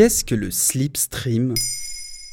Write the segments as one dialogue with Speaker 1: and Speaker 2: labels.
Speaker 1: Qu'est-ce que le sleep stream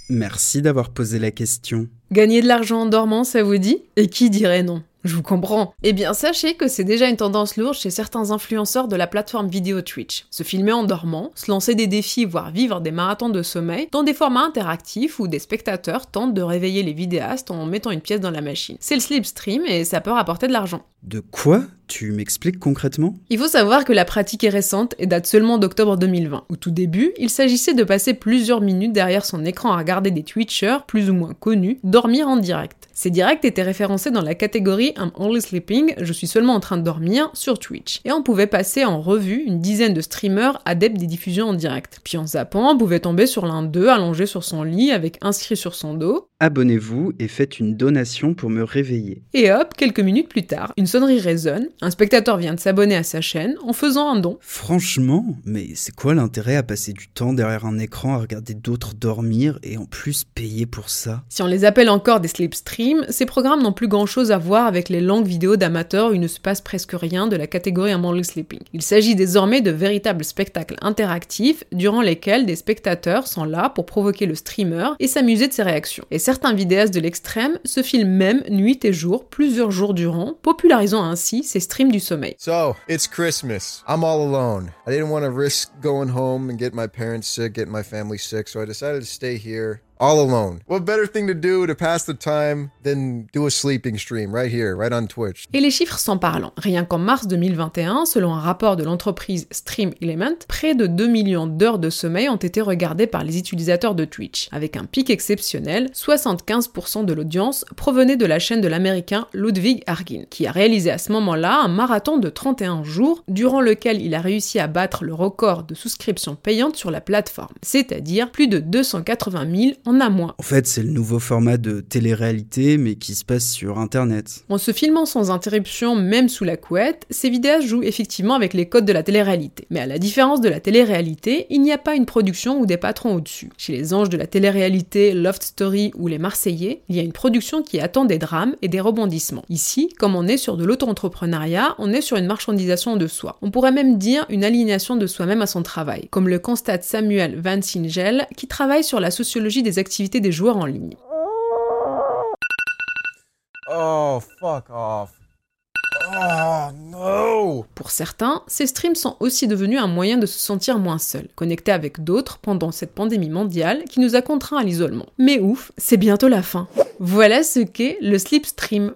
Speaker 1: Merci d'avoir posé la question.
Speaker 2: Gagner de l'argent en dormant, ça vous dit? Et qui dirait non? Je vous comprends. Eh bien, sachez que c'est déjà une tendance lourde chez certains influenceurs de la plateforme vidéo Twitch. Se filmer en dormant, se lancer des défis, voire vivre des marathons de sommeil, dans des formats interactifs où des spectateurs tentent de réveiller les vidéastes en mettant une pièce dans la machine. C'est le slipstream et ça peut rapporter de l'argent.
Speaker 1: De quoi tu m'expliques concrètement?
Speaker 2: Il faut savoir que la pratique est récente et date seulement d'octobre 2020. Au tout début, il s'agissait de passer plusieurs minutes derrière son écran à regarder des Twitchers, plus ou moins connus, dormir en direct. Ces directs étaient référencés dans la catégorie I'm only sleeping, je suis seulement en train de dormir, sur Twitch. Et on pouvait passer en revue une dizaine de streamers adeptes des diffusions en direct. Puis en zappant, on pouvait tomber sur l'un d'eux allongé sur son lit avec inscrit sur son dos
Speaker 1: Abonnez-vous et faites une donation pour me réveiller.
Speaker 2: Et hop, quelques minutes plus tard, une sonnerie résonne, un spectateur vient de s'abonner à sa chaîne en faisant un don.
Speaker 1: Franchement, mais c'est quoi l'intérêt à passer du temps derrière un écran à regarder d'autres dormir et en plus payer pour ça?
Speaker 2: Si on les appelle encore des slipstreams, ces programmes n'ont plus grand chose à voir avec les longues vidéos d'amateurs où il ne se passe presque rien de la catégorie Unmonly Sleeping. Il s'agit désormais de véritables spectacles interactifs durant lesquels des spectateurs sont là pour provoquer le streamer et s'amuser de ses réactions certains vidéastes de l'extrême se filment même nuit et jour, plusieurs jours durant, popularisant ainsi ces streams du sommeil.
Speaker 3: So, it's Christmas. I'm all alone. I didn't want to risk going home and get my parents sick, get my family sick, so I decided to stay here all alone. What better thing to do to pass the time than do a sleeping stream right here, right on Twitch?
Speaker 2: Et les chiffres sont parlants. Rien qu'en mars 2021, selon un rapport de l'entreprise Stream Element, près de 2 millions d'heures de sommeil ont été regardées par les utilisateurs de Twitch. Avec un pic exceptionnel, 75% de l'audience provenait de la chaîne de l'américain Ludwig Argin, qui a réalisé à ce moment-là un marathon de 31 jours, durant lequel il a réussi à battre le record de souscription payante sur la plateforme, c'est-à-dire plus de 280 000 en
Speaker 1: fait, c'est le nouveau format de télé-réalité, mais qui se passe sur Internet.
Speaker 2: En se filmant sans interruption, même sous la couette, ces vidéos jouent effectivement avec les codes de la télé-réalité. Mais à la différence de la télé-réalité, il n'y a pas une production ou des patrons au-dessus. Chez les anges de la télé-réalité, Loft Story ou les Marseillais, il y a une production qui attend des drames et des rebondissements. Ici, comme on est sur de l'auto-entrepreneuriat, on est sur une marchandisation de soi. On pourrait même dire une alignation de soi-même à son travail, comme le constate Samuel Van Singel, qui travaille sur la sociologie des activités des joueurs en ligne.
Speaker 3: Oh, fuck off. Oh no
Speaker 2: Pour certains, ces streams sont aussi devenus un moyen de se sentir moins seul, connecté avec d'autres pendant cette pandémie mondiale qui nous a contraints à l'isolement. Mais ouf, c'est bientôt la fin. Voilà ce qu'est le slipstream.